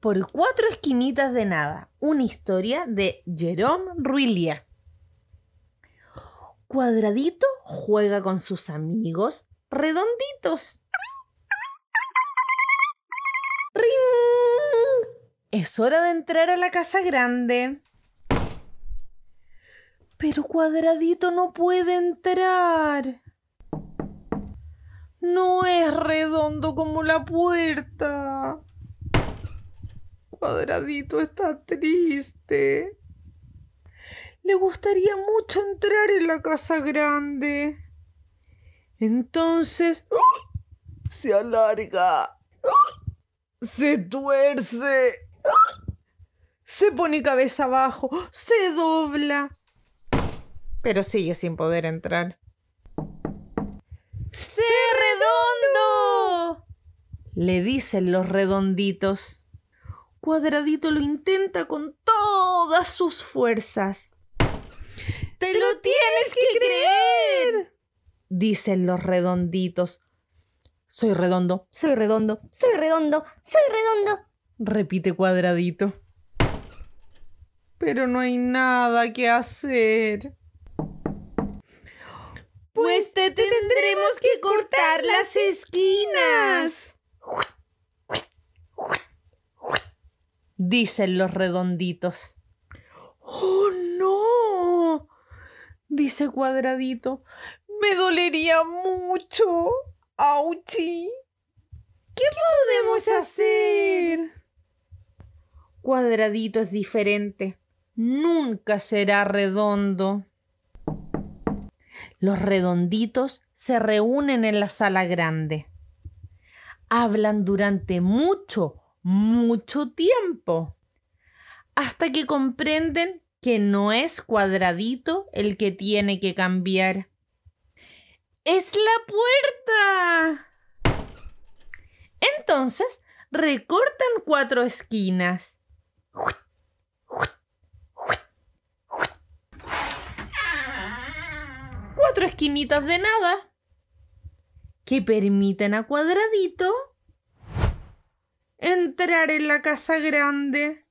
por cuatro esquinitas de nada. Una historia de Jerome Ruilia. Cuadradito juega con sus amigos redonditos. ¡Ring! Es hora de entrar a la casa grande. Pero Cuadradito no puede entrar. No es redondo como la puerta. Cuadradito está triste. Le gustaría mucho entrar en la casa grande. Entonces ¡uh! se alarga, ¡uh! se tuerce, ¡uh! se pone cabeza abajo, se dobla, pero sigue sin poder entrar. ¡Sé redondo! le dicen los redonditos. Cuadradito lo intenta con todas sus fuerzas. ¡Te lo tienes que creer! dicen los redonditos. Soy redondo, soy redondo, soy redondo, soy redondo, repite cuadradito. Pero no hay nada que hacer. Pues te tendremos que cortar las esquinas. Dicen los redonditos. ¡Oh, no! Dice Cuadradito. Me dolería mucho. ¡Auchi! ¿Qué podemos hacer? Cuadradito es diferente. Nunca será redondo. Los redonditos se reúnen en la sala grande. Hablan durante mucho, mucho tiempo, hasta que comprenden que no es cuadradito el que tiene que cambiar. ¡Es la puerta! Entonces recortan cuatro esquinas. Cuatro esquinitas de nada que permiten a Cuadradito entrar en la casa grande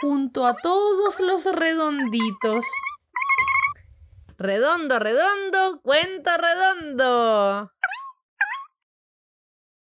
junto a todos los redonditos. Redondo, redondo, cuento redondo.